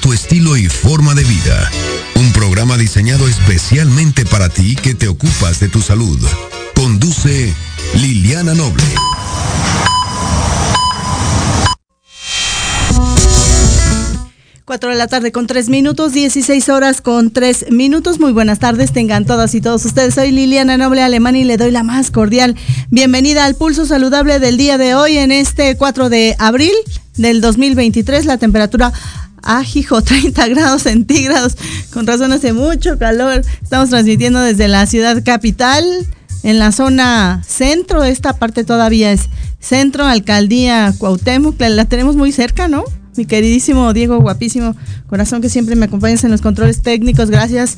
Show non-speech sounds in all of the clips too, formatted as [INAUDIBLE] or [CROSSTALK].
Tu estilo y forma de vida. Un programa diseñado especialmente para ti que te ocupas de tu salud. Conduce Liliana Noble. Cuatro de la tarde con tres minutos, 16 horas con tres minutos. Muy buenas tardes, tengan todas y todos ustedes. Soy Liliana Noble Alemán y le doy la más cordial bienvenida al pulso saludable del día de hoy en este 4 de abril del 2023. La temperatura ajijo, 30 [LAUGHS] grados centígrados. Con razón hace mucho calor. Estamos transmitiendo desde la ciudad capital, en la zona centro. Esta parte todavía es centro, alcaldía Cuauhtémoc. La tenemos muy cerca, ¿no? mi queridísimo Diego, guapísimo corazón que siempre me acompañas en los controles técnicos, gracias.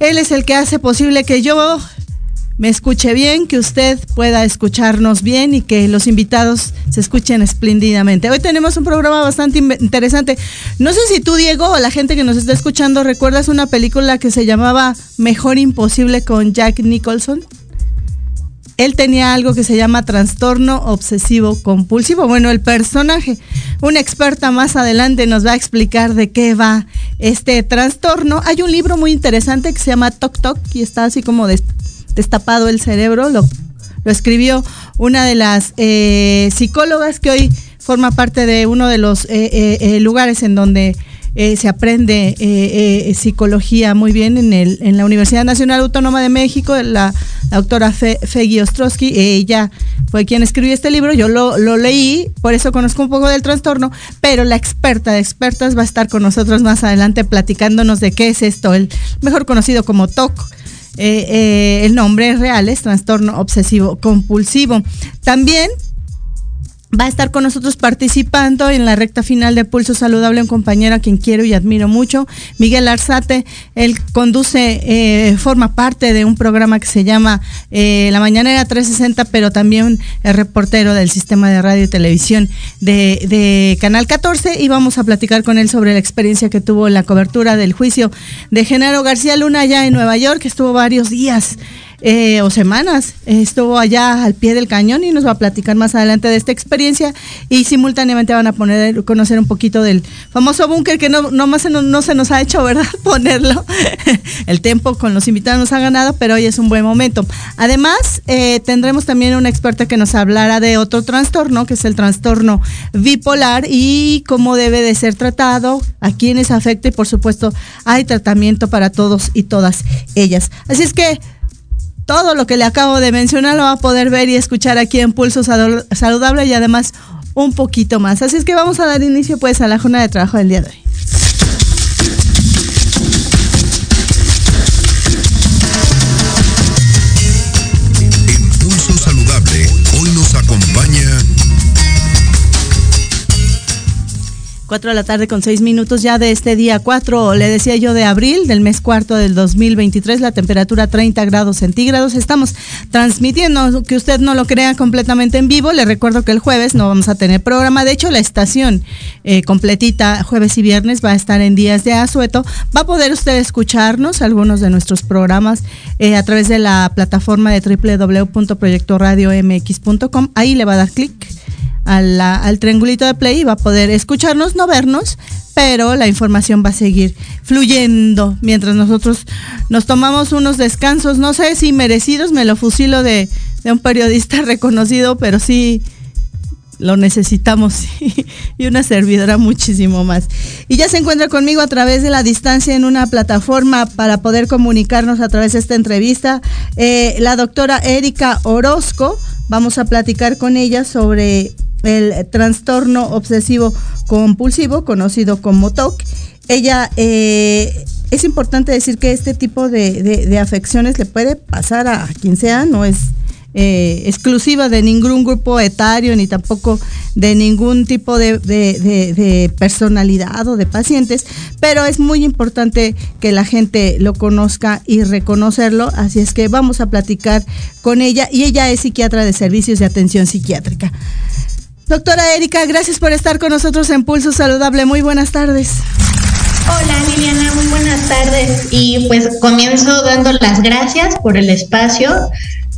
Él es el que hace posible que yo me escuche bien, que usted pueda escucharnos bien y que los invitados se escuchen espléndidamente. Hoy tenemos un programa bastante interesante. No sé si tú, Diego, o la gente que nos está escuchando, recuerdas una película que se llamaba Mejor Imposible con Jack Nicholson él tenía algo que se llama trastorno obsesivo compulsivo. Bueno, el personaje, una experta más adelante nos va a explicar de qué va este trastorno. Hay un libro muy interesante que se llama Toc Toc y está así como destapado el cerebro. Lo, escribió una de las eh, psicólogas que hoy forma parte de uno de los eh, eh, lugares en donde eh, se aprende eh, eh, psicología muy bien en, el, en la Universidad Nacional Autónoma de México, la, doctora Fe, Fegui Ostrowski, ella fue quien escribió este libro, yo lo, lo, leí, por eso conozco un poco del trastorno, pero la experta de expertas va a estar con nosotros más adelante platicándonos de qué es esto, el mejor conocido como TOC. El nombre real es trastorno obsesivo compulsivo. También Va a estar con nosotros participando en la recta final de Pulso Saludable un compañero a quien quiero y admiro mucho, Miguel Arzate. Él conduce, eh, forma parte de un programa que se llama eh, La Mañanera 360, pero también es reportero del sistema de radio y televisión de, Canal 14 y vamos a platicar con él sobre la experiencia que tuvo en la cobertura del juicio de Genaro García Luna allá en Nueva York, que estuvo varios días eh, o semanas. Estuvo allá al pie del cañón y nos va a platicar más adelante de esta experiencia y simultáneamente van a poner conocer un poquito del famoso búnker que no, no, más se nos, no se nos ha hecho, ¿verdad? [LAUGHS] Ponerlo. [LAUGHS] El tiempo con los invitados nos ha ganado, pero hoy es un buen momento. Además, eh, tendremos también una experta que nos hablará de otro trastorno, que es el trastorno bipolar y cómo debe de ser tratado, a quienes afecta y por supuesto hay tratamiento para todos y todas ellas. Así es que todo lo que le acabo de mencionar lo va a poder ver y escuchar aquí en Pulso Saludable y además un poquito más. Así es que vamos a dar inicio pues a la jornada de trabajo del día de hoy. 4 de la tarde con 6 minutos ya de este día 4, le decía yo de abril del mes cuarto del 2023, la temperatura 30 grados centígrados. Estamos transmitiendo, que usted no lo crea completamente en vivo. Le recuerdo que el jueves no vamos a tener programa. De hecho, la estación eh, completita jueves y viernes va a estar en días de asueto. Va a poder usted escucharnos algunos de nuestros programas eh, a través de la plataforma de www.proyectoradiomx.com. Ahí le va a dar clic al triangulito de play y va a poder escucharnos, no vernos, pero la información va a seguir fluyendo mientras nosotros nos tomamos unos descansos, no sé si merecidos, me lo fusilo de, de un periodista [LAUGHS] reconocido, pero sí lo necesitamos [LAUGHS] y una servidora muchísimo más. Y ya se encuentra conmigo a través de la distancia en una plataforma para poder comunicarnos a través de esta entrevista eh, la doctora Erika Orozco. Vamos a platicar con ella sobre el trastorno obsesivo compulsivo, conocido como TOC. Ella eh, es importante decir que este tipo de, afecciones le puede pasar a quien sea, no es eh, exclusiva de ningún grupo etario ni tampoco de ningún tipo de, de, personalidad o de pacientes, pero es muy importante que la gente lo conozca y reconocerlo, así es que vamos a platicar con ella y ella es psiquiatra de servicios de atención psiquiátrica. Doctora Erika, gracias por estar con nosotros en Pulso Saludable. Muy buenas tardes. Hola Liliana, muy buenas tardes. Y pues comienzo dando las gracias por el espacio.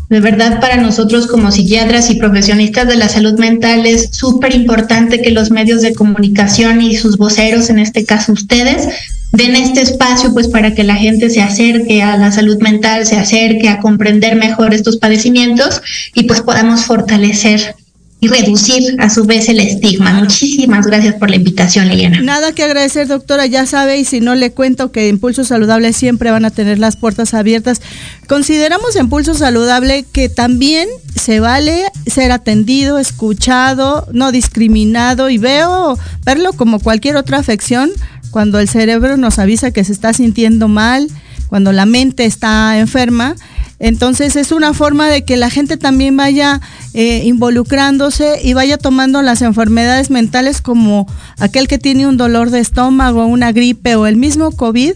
De verdad, para nosotros como psiquiatras y profesionistas de la salud mental es súper importante que los medios de comunicación y sus voceros, en este caso ustedes, den este espacio pues para que la gente se acerque a la salud mental, se acerque a comprender mejor estos padecimientos y pues podamos fortalecer y reducir a su vez el estigma. Muchísimas gracias por la invitación, Liliana. Nada que agradecer, doctora, ya sabe, y si no le cuento que Impulso Saludable siempre van a tener las puertas abiertas. Consideramos Impulso Saludable que también se vale ser atendido, escuchado, no discriminado y veo verlo como cualquier otra afección cuando el cerebro nos avisa que se está sintiendo mal, cuando la mente está enferma entonces es una forma de que la gente también vaya eh, involucrándose y vaya tomando las enfermedades mentales como aquel que tiene un dolor de estómago, una gripe o el mismo COVID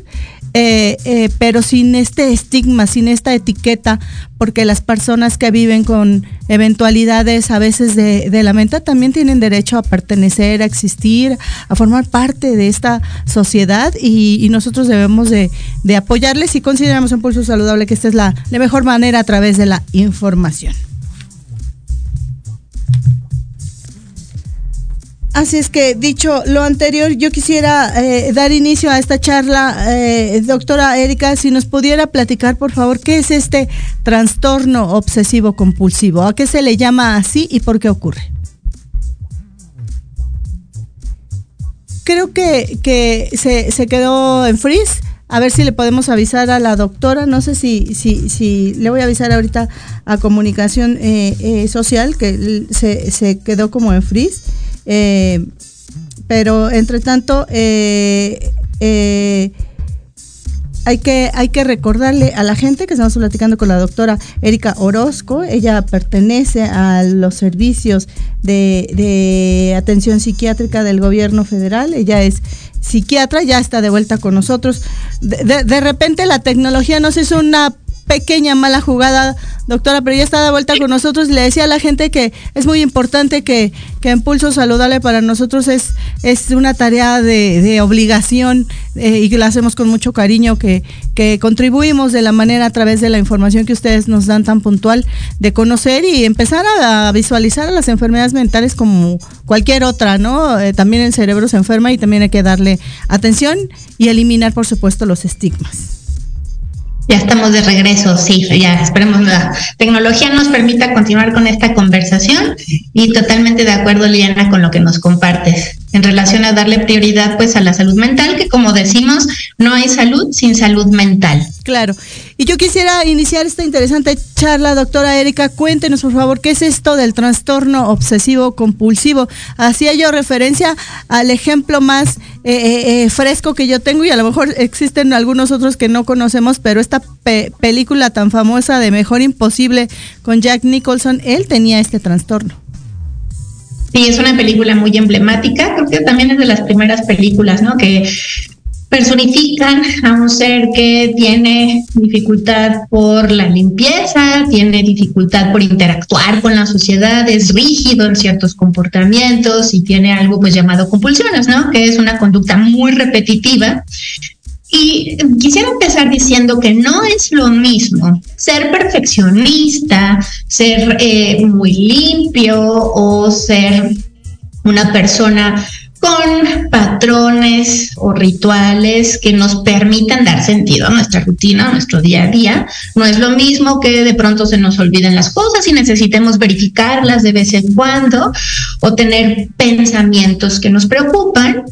eh, eh, pero sin este estigma, sin esta etiqueta, porque las personas que viven con eventualidades a veces de, la mente también tienen derecho a pertenecer, a existir, a formar parte de esta sociedad y, nosotros debemos de, apoyarles y consideramos un pulso saludable que esta es la mejor manera a través de la información. Así es que, dicho lo anterior, yo quisiera eh, dar inicio a esta charla. Eh, doctora Erika, si nos pudiera platicar, por favor, ¿qué es este trastorno obsesivo compulsivo? ¿A qué se le llama así y por qué ocurre? Creo que, se, quedó en freeze. A ver si le podemos avisar a la doctora. No sé si, si, si le voy a avisar ahorita a comunicación eh, social que se, se quedó como en freeze. Eh, pero entre tanto, eh, eh, hay que, hay que recordarle a la gente que estamos platicando con la doctora Erika Orozco. Ella pertenece a los servicios de, atención psiquiátrica del gobierno federal. Ella es psiquiatra, ya está de vuelta con nosotros. De, de repente la tecnología nos hizo una pequeña mala jugada, doctora, pero ya está de vuelta con nosotros. Le decía a la gente que es muy importante que, que Impulso Saludable para nosotros es, es una tarea de, obligación eh, y que la hacemos con mucho cariño, que, que contribuimos de la manera a través de la información que ustedes nos dan tan puntual de conocer y empezar a, visualizar a las enfermedades mentales como cualquier otra, ¿no? Eh, también el cerebro se enferma y también hay que darle atención y eliminar, por supuesto, los estigmas. Ya estamos de regreso, sí, ya esperemos la tecnología nos permita continuar con esta conversación y totalmente de acuerdo, Liana, con lo que nos compartes en relación a darle prioridad pues a la salud mental, que como decimos, no hay salud sin salud mental. Claro. Y yo quisiera iniciar esta interesante charla, doctora Erika, cuéntenos por favor qué es esto del trastorno obsesivo compulsivo. Hacía yo referencia al ejemplo más eh, eh, eh, fresco que yo tengo y a lo mejor existen algunos otros que no conocemos, pero esta película tan famosa de Mejor Imposible con Jack Nicholson, él tenía este trastorno. Sí, es una película muy emblemática, creo que también es de las primeras películas, ¿no? Que personifican a un ser que tiene dificultad por la limpieza, tiene dificultad por interactuar con la sociedad, es rígido en ciertos comportamientos y tiene algo pues llamado compulsiones, ¿no? Que es una conducta muy repetitiva y quisiera empezar diciendo que no es lo mismo ser perfeccionista, ser eh, muy limpio o ser una persona con patrones o rituales que nos permitan dar sentido a nuestra rutina, a nuestro día a día. No es lo mismo que de pronto se nos olviden las cosas y necesitemos verificarlas de vez en cuando o tener pensamientos que nos preocupan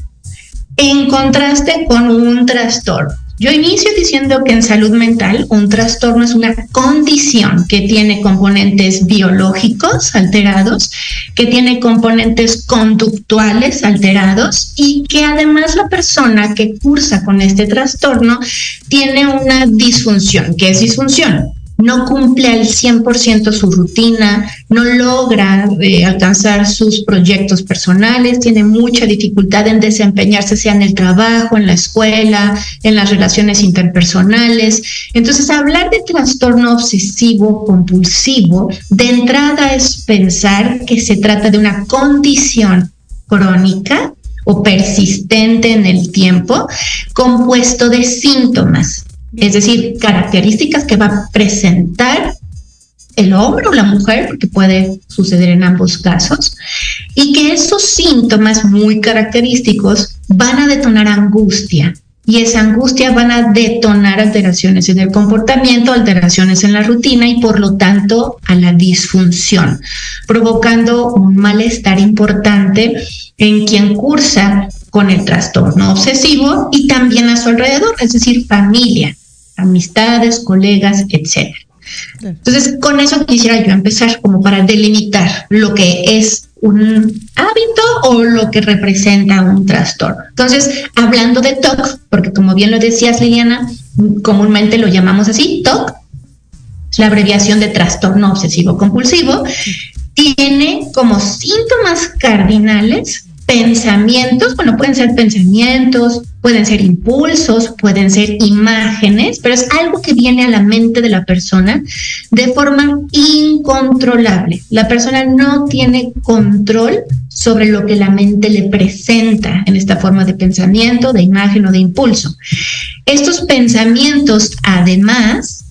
en contraste con un trastorno. Yo inicio diciendo que en salud mental un trastorno es una condición que tiene componentes biológicos alterados, que tiene componentes conductuales alterados y que además la persona que cursa con este trastorno tiene una disfunción. ¿Qué es disfunción? No cumple al 100% su rutina, no logra eh, alcanzar sus proyectos personales, tiene mucha dificultad en desempeñarse, sea en el trabajo, en la escuela, en las relaciones interpersonales. Entonces, hablar de trastorno obsesivo compulsivo, de entrada es pensar que se trata de una condición crónica o persistente en el tiempo, compuesto de síntomas es decir, características que va a presentar el hombre o la mujer, porque puede suceder en ambos casos, y que esos síntomas muy característicos van a detonar angustia. Y esa angustia van a detonar alteraciones en el comportamiento, alteraciones en la rutina y por lo tanto a la disfunción, provocando un malestar importante en quien cursa con el trastorno obsesivo y también a su alrededor, es decir, familia amistades, colegas, etc. Entonces, con eso quisiera yo empezar como para delimitar lo que es un hábito o lo que representa un trastorno. Entonces, hablando de TOC, porque como bien lo decías, Liliana, comúnmente lo llamamos así, TOC, la abreviación de trastorno obsesivo compulsivo, tiene como síntomas cardinales pensamientos, bueno, pueden ser pensamientos, pueden ser impulsos, pueden ser imágenes, pero es algo que viene a la mente de la persona de forma incontrolable. La persona no tiene control sobre lo que la mente le presenta en esta forma de pensamiento, de imagen o de impulso. Estos pensamientos, además,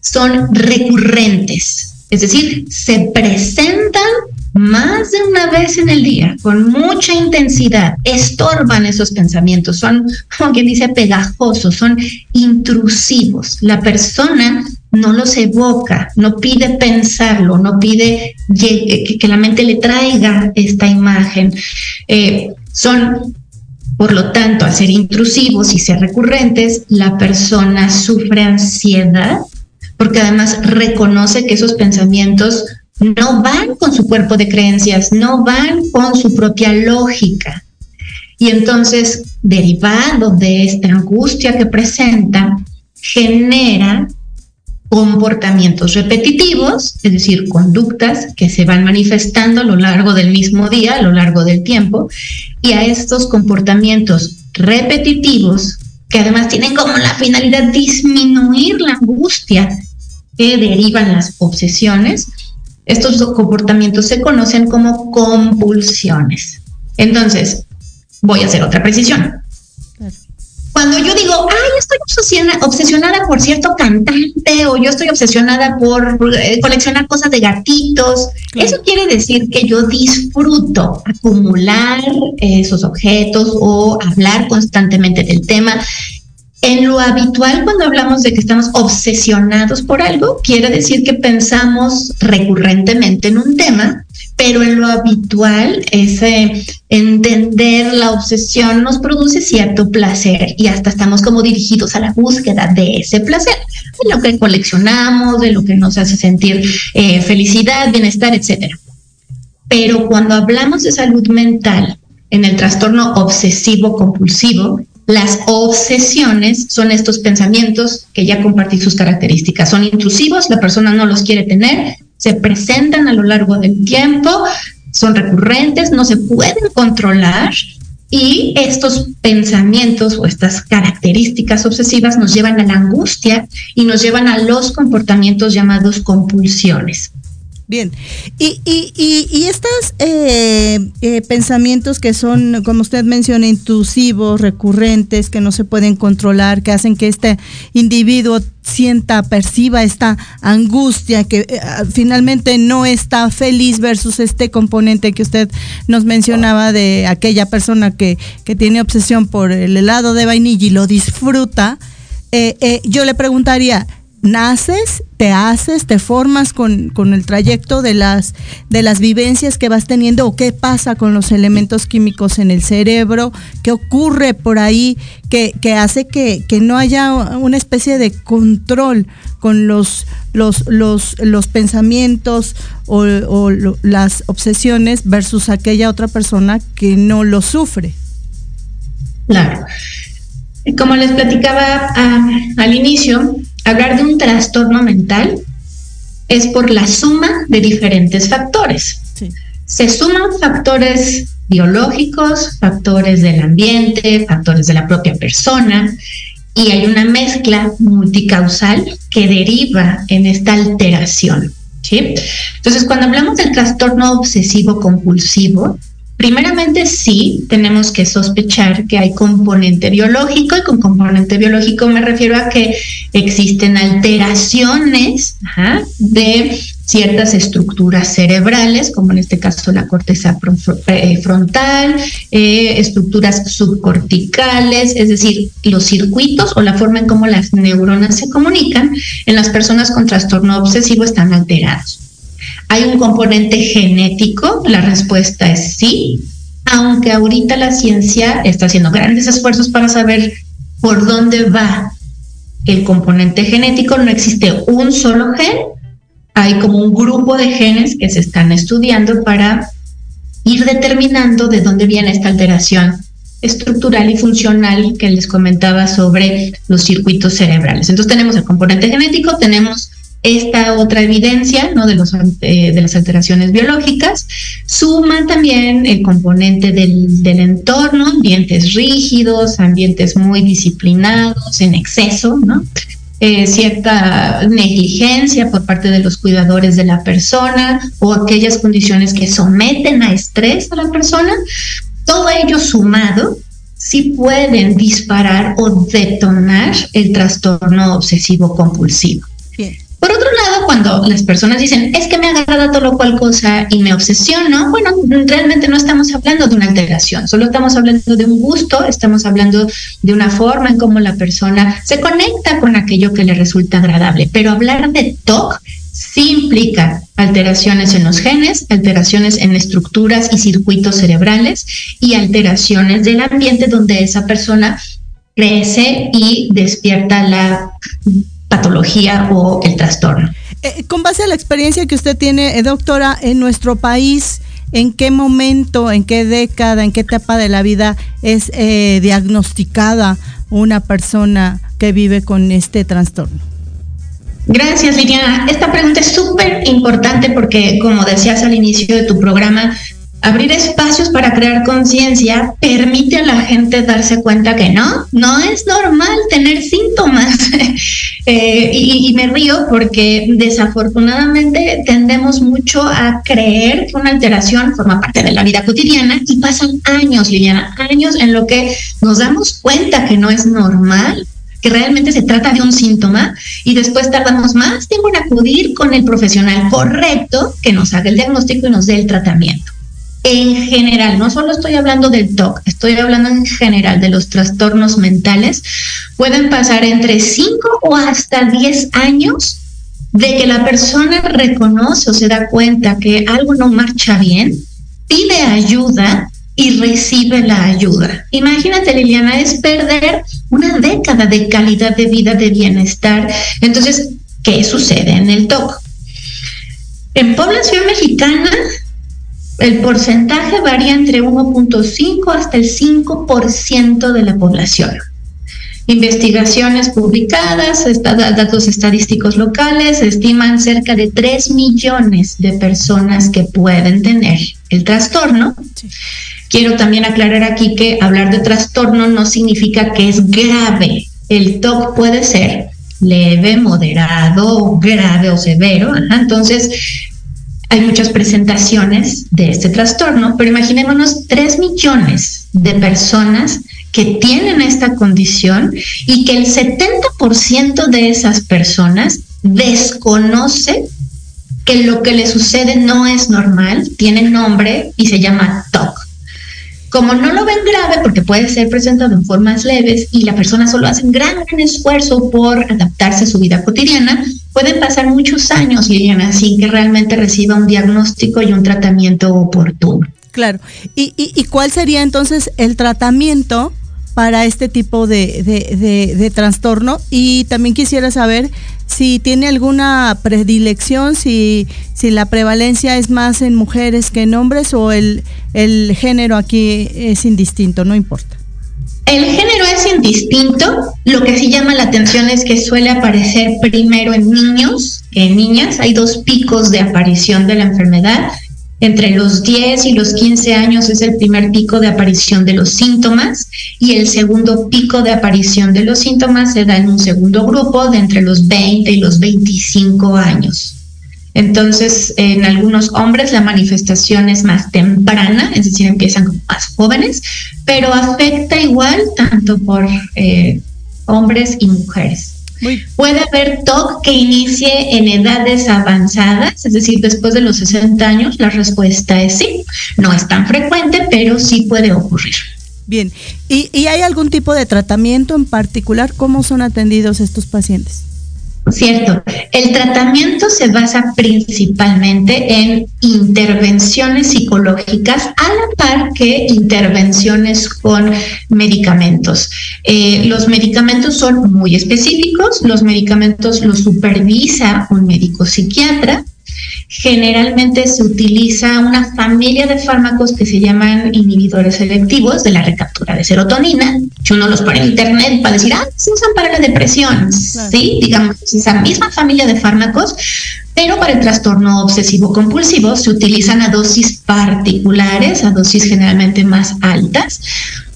son recurrentes, es decir, se presentan más de una vez en el día, con mucha intensidad, estorban esos pensamientos, son, [LAUGHS] como quien dice, pegajosos, son intrusivos. La persona no los evoca, no pide pensarlo, no pide que, la mente le traiga esta imagen. Eh, son, por lo tanto, al ser intrusivos y ser recurrentes, la persona sufre ansiedad porque además reconoce que esos pensamientos no van con su cuerpo de creencias, no van con su propia lógica. Y entonces, derivado de esta angustia que presenta, genera comportamientos repetitivos, es decir, conductas que se van manifestando a lo largo del mismo día, a lo largo del tiempo, y a estos comportamientos repetitivos, que además tienen como la finalidad disminuir la angustia que derivan las obsesiones, estos comportamientos se conocen como compulsiones. Entonces, voy a hacer otra precisión. Cuando yo digo, ay, estoy obsesionada, por cierto cantante o yo estoy obsesionada por eh, coleccionar cosas de gatitos, eso quiere decir que yo disfruto acumular esos objetos o hablar constantemente del tema en lo habitual, cuando hablamos de que estamos obsesionados por algo, quiere decir que pensamos recurrentemente en un tema, pero en lo habitual, ese entender la obsesión nos produce cierto placer y hasta estamos como dirigidos a la búsqueda de ese placer, de lo que coleccionamos, de lo que nos hace sentir eh, felicidad, bienestar, etcétera. Pero cuando hablamos de salud mental, en el trastorno obsesivo compulsivo, las obsesiones son estos pensamientos que ya compartí sus características. Son intrusivos, la persona no los quiere tener, se presentan a lo largo del tiempo, son recurrentes, no se pueden controlar y estos pensamientos o estas características obsesivas nos llevan a la angustia y nos llevan a los comportamientos llamados compulsiones. Bien, y, y, y, estos eh, eh, pensamientos que son, como usted menciona, intrusivos, recurrentes, que no se pueden controlar, que hacen que este individuo sienta, perciba esta angustia, que eh, finalmente no está feliz versus este componente que usted nos mencionaba de aquella persona que, que tiene obsesión por el helado de vainilla y lo disfruta, yo le preguntaría, naces, te haces, te formas con, el trayecto de las, de las vivencias que vas teniendo o qué pasa con los elementos químicos en el cerebro, qué ocurre por ahí que, hace que, no haya una especie de control con los, los, los, los pensamientos o, o las obsesiones versus aquella otra persona que no lo sufre. Claro. Como les platicaba ah, al inicio, hablar de un trastorno mental es por la suma de diferentes factores. Se suman factores biológicos, factores del ambiente, factores de la propia persona, y hay una mezcla multicausal que deriva en esta alteración. Entonces, cuando hablamos del trastorno obsesivo compulsivo, Primeramente, sí, tenemos que sospechar que hay componente biológico y con componente biológico me refiero a que existen alteraciones de ciertas estructuras cerebrales, como en este caso la corteza eh, frontal, eh, estructuras subcorticales, es decir, los circuitos o la forma en cómo las neuronas se comunican en las personas con trastorno obsesivo están alterados. ¿Hay un componente genético? La respuesta es sí, aunque ahorita la ciencia está haciendo grandes esfuerzos para saber por dónde va el componente genético. No existe un solo gen, hay como un grupo de genes que se están estudiando para ir determinando de dónde viene esta alteración estructural y funcional que les comentaba sobre los circuitos cerebrales. Entonces tenemos el componente genético, tenemos esta otra evidencia ¿no? de, los, eh, de las alteraciones biológicas, suma también el componente del, del, entorno, ambientes rígidos, ambientes muy disciplinados, en exceso, ¿no? Eh, cierta negligencia por parte de los cuidadores de la persona o aquellas condiciones que someten a estrés a la persona, todo ello sumado sí pueden disparar o detonar el trastorno obsesivo compulsivo. Por otro lado, cuando las personas dicen, es que me agrada todo lo cual cosa y me obsesiono, bueno, realmente no estamos hablando de una alteración, solo estamos hablando de un gusto, estamos hablando de una forma en cómo la persona se conecta con aquello que le resulta agradable. Pero hablar de TOC sí implica alteraciones en los genes, alteraciones en estructuras y circuitos cerebrales y alteraciones del ambiente donde esa persona crece y despierta la patología o el trastorno. Eh, con base a la experiencia que usted tiene, eh, doctora, en nuestro país, ¿en qué momento, en qué década, en qué etapa de la vida es eh, diagnosticada una persona que vive con este trastorno? Gracias, Liliana. Esta pregunta es súper importante porque, como decías al inicio de tu programa, abrir espacios para crear conciencia permite a la gente darse cuenta que no, no es normal tener síntomas. [LAUGHS] Eh, y, me río porque desafortunadamente tendemos mucho a creer que una alteración forma parte de la vida cotidiana y pasan años, Liliana, años en lo que nos damos cuenta que no es normal que realmente se trata de un síntoma y después tardamos más tiempo en acudir con el profesional correcto que nos haga el diagnóstico y nos dé el tratamiento en general, no solo estoy hablando del TOC, estoy hablando en general de los trastornos mentales, pueden pasar entre 5 o hasta 10 años de que la persona reconoce o se da cuenta que algo no marcha bien, pide ayuda y recibe la ayuda. Imagínate, Liliana, es perder una década de calidad de vida, de bienestar. Entonces, ¿qué sucede en el TOC? En población mexicana el porcentaje varía entre 1.5 hasta el 5% de la población. Investigaciones publicadas, datos estadísticos locales, estiman cerca de 3 millones de personas que pueden tener el trastorno. Quiero también aclarar aquí que hablar de trastorno no significa que es grave. El TOC puede ser leve, moderado, grave o severo. Entonces, hay muchas presentaciones de este trastorno, pero imaginémonos 3 millones de personas que tienen esta condición y que el 70% de esas personas desconoce que lo que le sucede no es normal, tiene nombre y se llama TOC. Como no lo ven grave, porque puede ser presentado en formas leves y la persona solo hace un gran, gran esfuerzo por adaptarse a su vida cotidiana, pueden pasar muchos años, Liliana, sin que realmente reciba un diagnóstico y un tratamiento oportuno. Claro. ¿Y, y, cuál sería entonces el tratamiento para este tipo de, de, trastorno? Y también quisiera saber si tiene alguna predilección, si, si la prevalencia es más en mujeres que en hombres o el, el género aquí es indistinto, no importa. El género es indistinto. Lo que sí llama la atención es que suele aparecer primero en niños que en niñas. Hay dos picos de aparición de la enfermedad. Entre los 10 y los 15 años es el primer pico de aparición de los síntomas y el segundo pico de aparición de los síntomas se da en un segundo grupo de entre los 20 y los 25 años. Entonces, en algunos hombres la manifestación es más temprana, es decir, empiezan como más jóvenes, pero afecta igual tanto por eh, hombres y mujeres. Puede haber TOC que inicie en edades avanzadas, es decir, después de los 60 años, la respuesta es sí. No es tan frecuente, pero sí puede ocurrir. Bien, ¿Y, ¿y hay algún tipo de tratamiento en particular? ¿Cómo son atendidos estos pacientes? Cierto. El tratamiento se basa principalmente en intervenciones psicológicas a la par que intervenciones con medicamentos. Eh, los medicamentos son muy específicos, los medicamentos los supervisa un médico psiquiatra Generalmente se utiliza una familia de fármacos que se llaman inhibidores selectivos de la recaptura de serotonina. Si uno los pone en internet para decir, ah, se usan para la depresión. Sí, digamos, esa misma familia de fármacos, pero para el trastorno obsesivo compulsivo se utilizan a dosis particulares, a dosis generalmente más altas,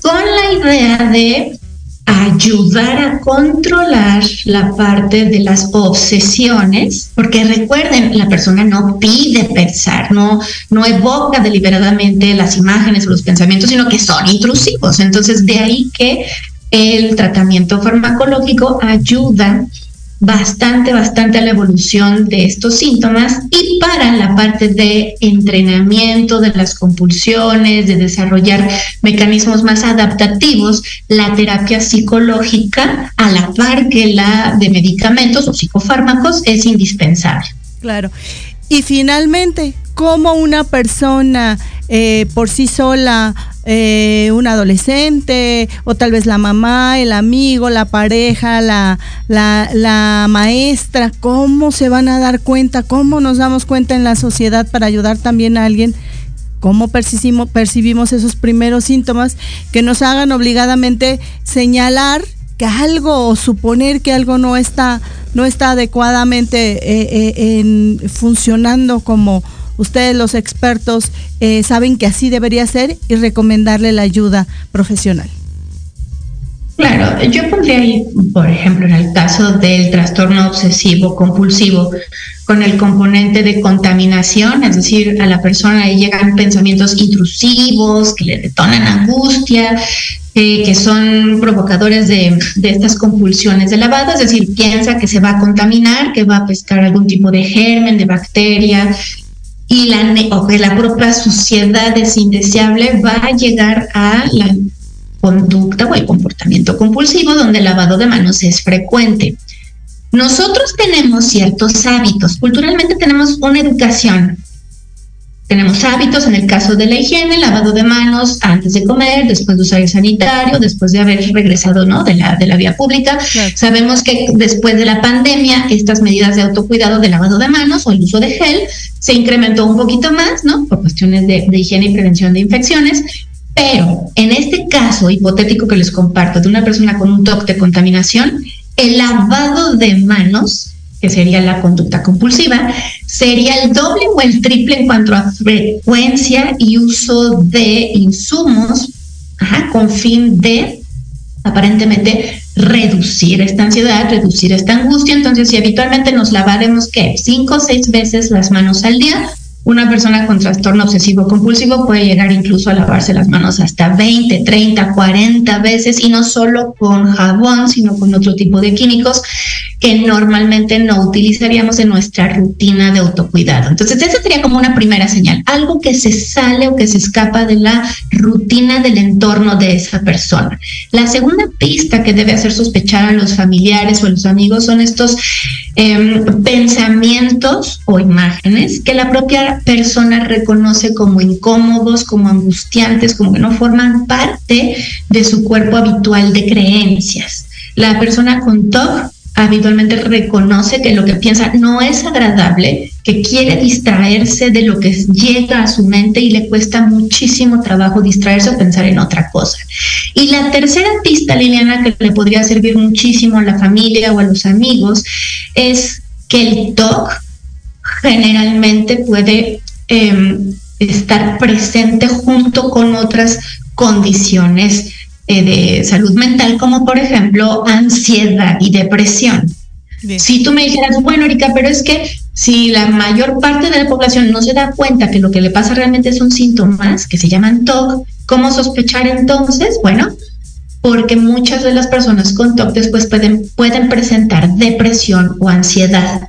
con la idea de ayudar a controlar la parte de las obsesiones, porque recuerden, la persona no pide pensar, no, no evoca deliberadamente las imágenes o los pensamientos, sino que son intrusivos. Entonces, de ahí que el tratamiento farmacológico ayuda bastante, bastante a la evolución de estos síntomas y para la parte de entrenamiento de las compulsiones, de desarrollar mecanismos más adaptativos, la terapia psicológica a la par que la de medicamentos o psicofármacos es indispensable. Claro. Y finalmente, ¿cómo una persona eh, por sí sola eh, un adolescente o tal vez la mamá, el amigo, la pareja, la, maestra, cómo se van a dar cuenta, cómo nos damos cuenta en la sociedad para ayudar también a alguien cómo percibimos, esos primeros síntomas que nos hagan obligadamente señalar que algo o suponer que algo no está no está adecuadamente eh, funcionando como ustedes los expertos eh, saben que así debería ser y recomendarle la ayuda profesional. Claro, yo pondría ahí, por ejemplo, en el caso del trastorno obsesivo compulsivo, con el componente de contaminación, es decir, a la persona le llegan pensamientos intrusivos que le detonan angustia, eh, que son provocadores de, de, estas compulsiones de lavado, es decir, piensa que se va a contaminar, que va a pescar algún tipo de germen, de bacteria, y la, o la propia suciedad es indeseable va a llegar a la conducta o el comportamiento compulsivo donde el lavado de manos es frecuente. Nosotros tenemos ciertos hábitos, culturalmente tenemos una educación tenemos hábitos, en el caso de la higiene, lavado de manos antes de comer, después de usar el sanitario, después de haber regresado ¿no? de, la, de la vía pública. Sabemos que después de la pandemia, estas medidas de autocuidado de lavado de manos o el uso de gel se incrementó un poquito más, ¿no? Por cuestiones de, de higiene y prevención de infecciones. Pero en este caso hipotético que les comparto de una persona con un toque de contaminación, el lavado de manos que sería la conducta compulsiva, sería el doble o el triple en cuanto a frecuencia y uso de insumos con fin de aparentemente reducir esta ansiedad, reducir esta angustia. Entonces, si habitualmente nos lavaremos, ¿qué? Cinco o seis veces las manos al día, una persona con trastorno obsesivo compulsivo puede llegar incluso a lavarse las manos hasta 20, 30, 40 veces y no solo con jabón, sino con otro tipo de químicos que normalmente no utilizaríamos en nuestra rutina de autocuidado. Entonces, esa sería como una primera señal, algo que se sale o que se escapa de la rutina del entorno de esa persona. La segunda pista que debe hacer sospechar a los familiares o a los amigos son estos em, pensamientos o imágenes que la propia persona reconoce como incómodos, como angustiantes, como que no forman parte de su cuerpo habitual de creencias. La persona con TOC habitualmente reconoce que lo que piensa no es agradable, que quiere distraerse de lo que llega a su mente y le cuesta muchísimo trabajo distraerse o pensar en otra cosa. Y la tercera pista, Liliana, que le podría servir muchísimo a la familia o a los amigos, es que el TOC generalmente puede em, estar presente junto con otras condiciones eh, de salud mental, como por ejemplo ansiedad y depresión. Si tú me dijeras, bueno, Erika, pero es que si la mayor parte de la población no se da cuenta que lo que le pasa realmente son síntomas que se llaman TOC, ¿cómo sospechar entonces? Bueno, porque muchas de las personas con TOC después pueden, pueden presentar depresión o ansiedad.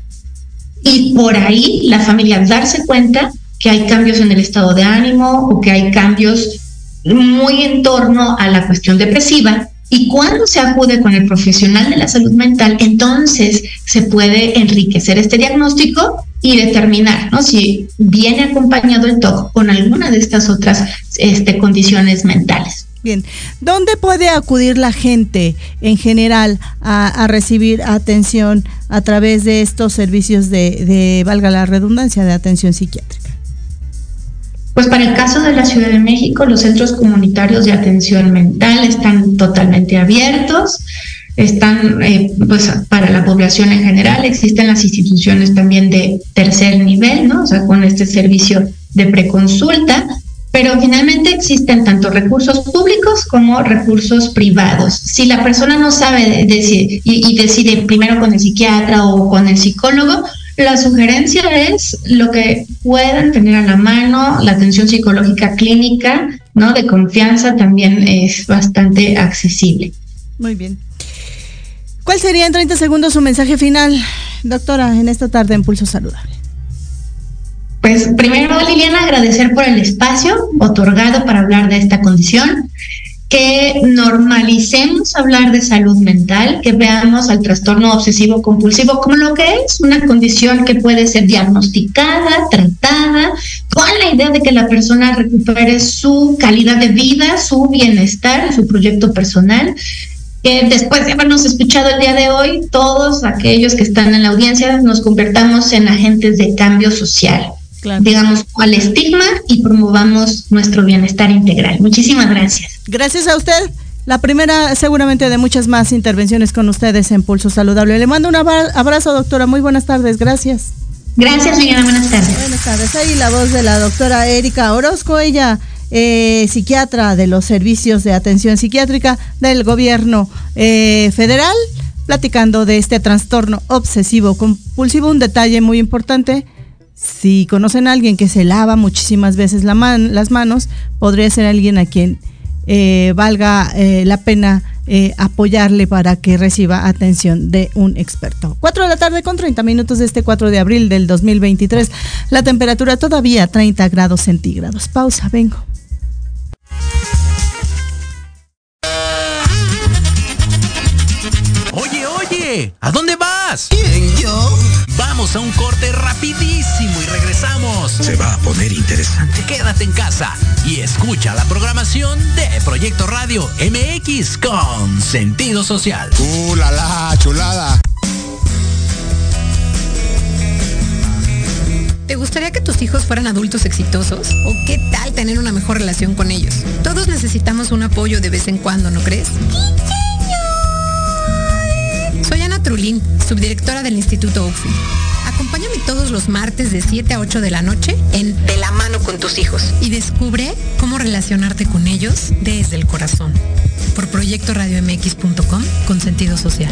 Y por ahí la familia darse cuenta que hay cambios en el estado de ánimo o que hay cambios muy en torno a la cuestión depresiva y cuando se acude con el profesional de la salud mental, entonces se puede enriquecer este diagnóstico y determinar ¿no? si viene acompañado el TOC con alguna de estas otras este, condiciones mentales. Bien, ¿dónde puede acudir la gente en general a, recibir atención a través de estos servicios de, valga la redundancia, de atención psiquiátrica? Pues para el caso de la Ciudad de México, los centros comunitarios de atención mental están totalmente abiertos, están eh, pues para la población en general, existen las instituciones también de tercer nivel, ¿no? O sea, con este servicio de preconsulta, pero finalmente existen tanto recursos públicos como recursos privados. Si la persona no sabe decir y, y decide primero con el psiquiatra o con el psicólogo, la sugerencia es lo que puedan tener a la mano, la atención psicológica clínica, ¿no? De confianza también es bastante accesible. Muy bien. ¿Cuál sería en 30 segundos su mensaje final, doctora, en esta tarde en Pulso Saludable? Pues primero, Liliana, agradecer por el espacio otorgado para hablar de esta condición que normalicemos hablar de salud mental, que veamos al trastorno obsesivo compulsivo como lo que es una condición que puede ser diagnosticada, tratada, con la idea de que la persona recupere su calidad de vida, su bienestar, su proyecto personal. Que después de habernos escuchado el día de hoy, todos aquellos que están en la audiencia nos convertamos en agentes de cambio social digamos, al estigma y promovamos nuestro bienestar integral. Muchísimas gracias. Gracias a usted. La primera seguramente de muchas más intervenciones con ustedes en Pulso Saludable. Le mando un abrazo, doctora. Muy buenas tardes. Gracias. Gracias, señora. Buenas tardes. Buenas tardes. Ahí la voz de la doctora Erika Orozco, ella eh, psiquiatra de los servicios de atención psiquiátrica del gobierno eh, federal, platicando de este trastorno obsesivo compulsivo. Un detalle muy importante si conocen a alguien que se lava muchísimas veces la las manos, podría ser alguien a quien eh, valga eh, la pena eh, apoyarle para que reciba atención de un experto. 4 de la tarde con 30 minutos de este 4 de abril del 2023. La temperatura todavía 30 grados centígrados. Pausa, vengo. Oye, oye, ¿a dónde vas? ¿Quién, yo? Vamos a un corte rapidísimo y regresamos. Se va a poner interesante. Quédate en casa y escucha la programación de Proyecto Radio MX con sentido social. ¡Uh, la, la chulada! ¿Te gustaría que tus hijos fueran adultos exitosos? ¿O qué tal tener una mejor relación con ellos? Todos necesitamos un apoyo de vez en cuando, ¿no crees? Soy Ana Trulín, subdirectora del Instituto UFI. Acompáñame todos los martes de 7 a 8 de la noche en De la mano con tus hijos y descubre cómo relacionarte con ellos desde el corazón. Por proyectoradiomx.com con sentido social.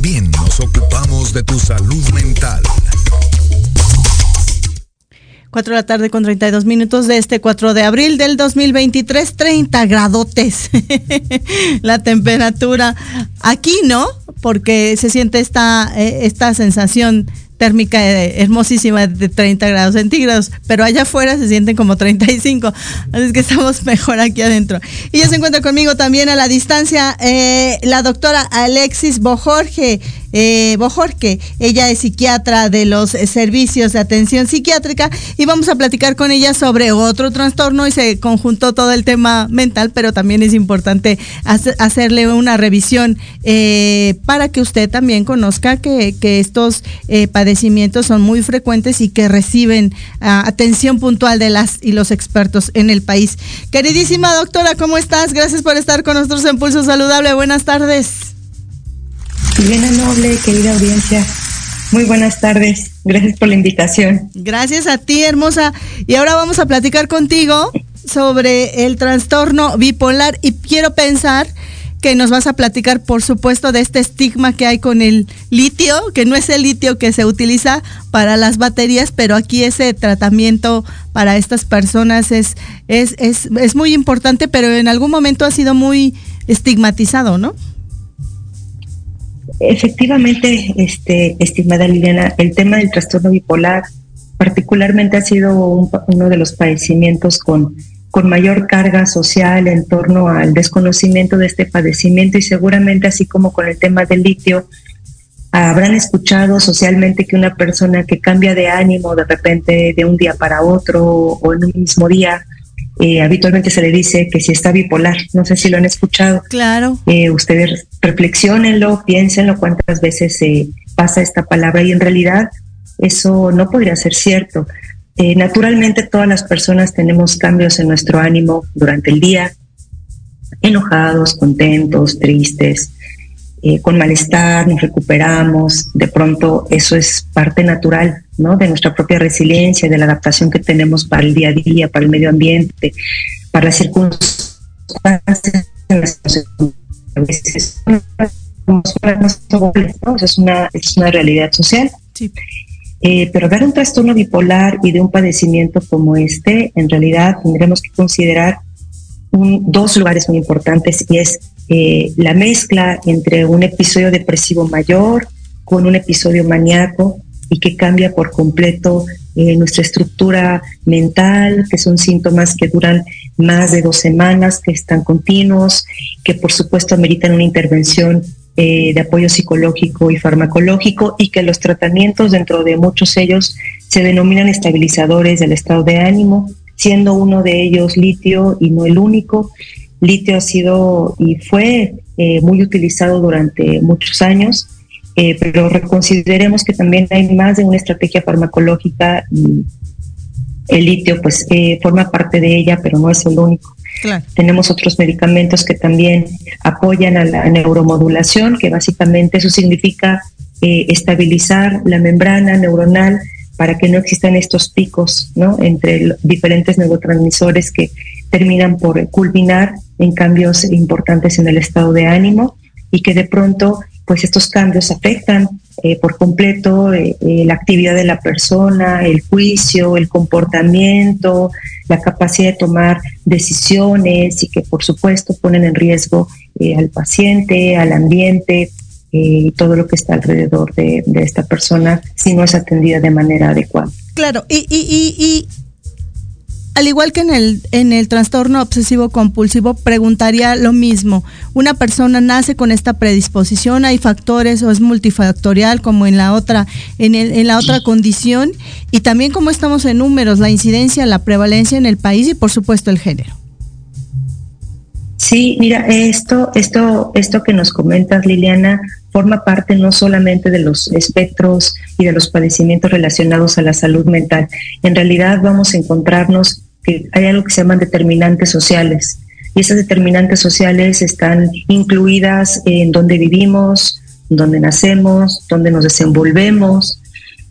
también nos ocupamos de tu salud mental. 4 de la tarde con 32 minutos de este 4 de abril del 2023, 30 gradotes [LAUGHS] la temperatura. Aquí no, porque se siente esta, eh, esta sensación térmica eh, hermosísima de 30 grados centígrados, pero allá afuera se sienten como 35, así que estamos [LAUGHS] mejor aquí adentro. Y ya se encuentra conmigo también a la distancia eh, la doctora Alexis Bojorge, eh, Bojorque. Ella es psiquiatra de los servicios de atención psiquiátrica y vamos a platicar con ella sobre otro trastorno y se conjuntó todo el tema mental, pero también es importante hace- hacerle una revisión eh, para que usted también conozca que, que estos eh, padecimientos son muy frecuentes y que reciben ah, atención puntual de las y los expertos en el país. Queridísima doctora, ¿cómo estás? Gracias por estar con nosotros en Pulso Saludable. Buenas tardes. Liliana Noble, querida audiencia, muy buenas tardes. Gracias por la invitación. Gracias a ti, hermosa. Y ahora vamos a platicar contigo sobre el trastorno bipolar y quiero pensar que nos vas a platicar, por supuesto, de este estigma que hay con el litio, que no es el litio que se utiliza para las baterías, pero aquí ese tratamiento para estas personas es, es, es, es muy importante, pero en algún momento ha sido muy estigmatizado, ¿no? Efectivamente, este, estimada Liliana, el tema del trastorno bipolar particularmente ha sido un uno de los padecimientos con, con mayor carga social en torno al desconocimiento de este padecimiento y seguramente así como con el tema del litio, habrán escuchado socialmente que una persona que cambia de ánimo de repente de un día para otro o en un mismo día, eh, habitualmente se le dice que si está bipolar. No sé si lo han escuchado. Claro. Eh, ustedes reflexionenlo, piénsenlo cuántas veces se pasa esta palabra y en realidad eso no podría ser cierto. Eh, naturalmente todas las personas tenemos cambios en nuestro ánimo durante el día, enojados, contentos, tristes, eh, con malestar, nos recuperamos, de pronto eso es parte natural ¿no? de nuestra propia resiliencia, de la adaptación que tenemos para el día a día, para el medio ambiente, para las circunstancias es una, es una realidad social. Sí. Eh, pero ver un trastorno bipolar y de un padecimiento como este, en realidad tendremos que considerar un- dos lugares muy importantes y es eh, la mezcla entre un episodio depresivo mayor con un episodio maníaco y que cambia por completo eh, nuestra estructura mental, que son síntomas que duran más de dos semanas, que están continuos, que por supuesto ameritan una intervención eh, de apoyo psicológico y farmacológico y que los tratamientos dentro de muchos ellos se denominan estabilizadores del estado de ánimo, siendo uno de ellos litio y no el único. Litio ha sido y fue eh, muy utilizado durante muchos años, eh, pero reconsideremos que también hay más de una estrategia farmacológica y el litio pues eh, forma parte de ella, pero no es el único. Claro. Tenemos otros medicamentos que también apoyan a la neuromodulación, que básicamente eso significa eh, estabilizar la membrana neuronal para que no existan estos picos ¿no? entre los diferentes neurotransmisores que terminan por culminar en cambios importantes en el estado de ánimo y que de pronto pues estos cambios afectan eh, por completo eh, eh, la actividad de la persona, el juicio, el comportamiento, la capacidad de tomar decisiones y que por supuesto ponen en riesgo eh, al paciente, al ambiente y todo lo que está alrededor de, esta persona si no es atendida de manera adecuada. Claro, y al igual que en el, en el trastorno obsesivo compulsivo, preguntaría lo mismo. ¿Una persona nace con esta predisposición? ¿Hay factores o es multifactorial como en la otra, en, el, en la otra condición? Y también cómo estamos en números, la incidencia, la prevalencia en el país y por supuesto el género. Sí, mira, esto, esto, esto que nos comentas, Liliana, forma parte no solamente de los espectros y de los padecimientos relacionados a la salud mental. En realidad vamos a encontrarnos que hay algo que se llaman determinantes sociales. Y esas determinantes sociales están incluidas en dónde vivimos, dónde nacemos, dónde nos desenvolvemos.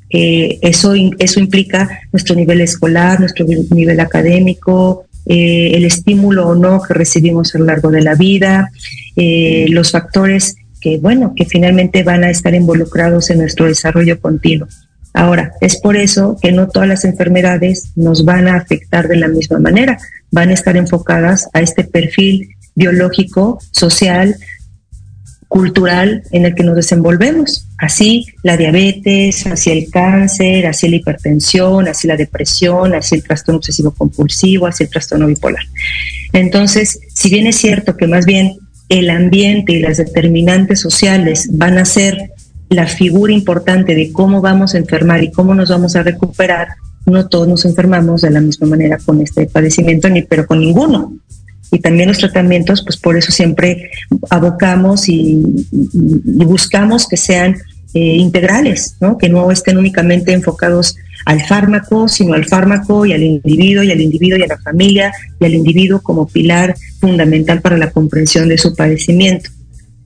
Eh, eso, eso implica nuestro nivel escolar, nuestro nivel académico, eh, el estímulo o no que recibimos a lo largo de la vida, eh, los factores que, bueno, que finalmente van a estar involucrados en nuestro desarrollo continuo. Ahora, es por eso que no todas las enfermedades nos van a afectar de la misma manera, van a estar enfocadas a este perfil biológico, social, cultural en el que nos desenvolvemos. Así la diabetes, así el cáncer, así la hipertensión, así la depresión, así el trastorno obsesivo compulsivo, así el trastorno bipolar. Entonces, si bien es cierto que más bien el ambiente y las determinantes sociales van a ser la figura importante de cómo vamos a enfermar y cómo nos vamos a recuperar, no todos nos enfermamos de la misma manera con este padecimiento, ni pero con ninguno. Y también los tratamientos, pues por eso siempre abocamos y, buscamos que sean eh, integrales, que no estén únicamente enfocados al fármaco, sino al fármaco y al individuo y al individuo y a la familia y al individuo como pilar fundamental para la comprensión de su padecimiento.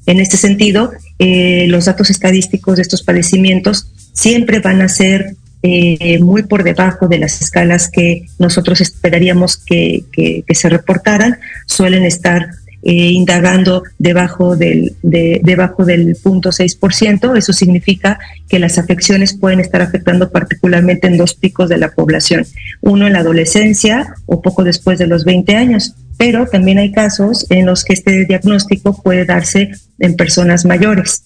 En este sentido, eh, los datos estadísticos de estos padecimientos siempre van a ser eh, muy por debajo de las escalas que nosotros esperaríamos que se reportaran, suelen estar eh, indagando debajo del, de, debajo del punto 6%. Eso significa que las afecciones pueden estar afectando particularmente en dos picos de la población, uno en la adolescencia o poco después de los 20 años. Pero también hay casos en los que este diagnóstico puede darse en personas mayores.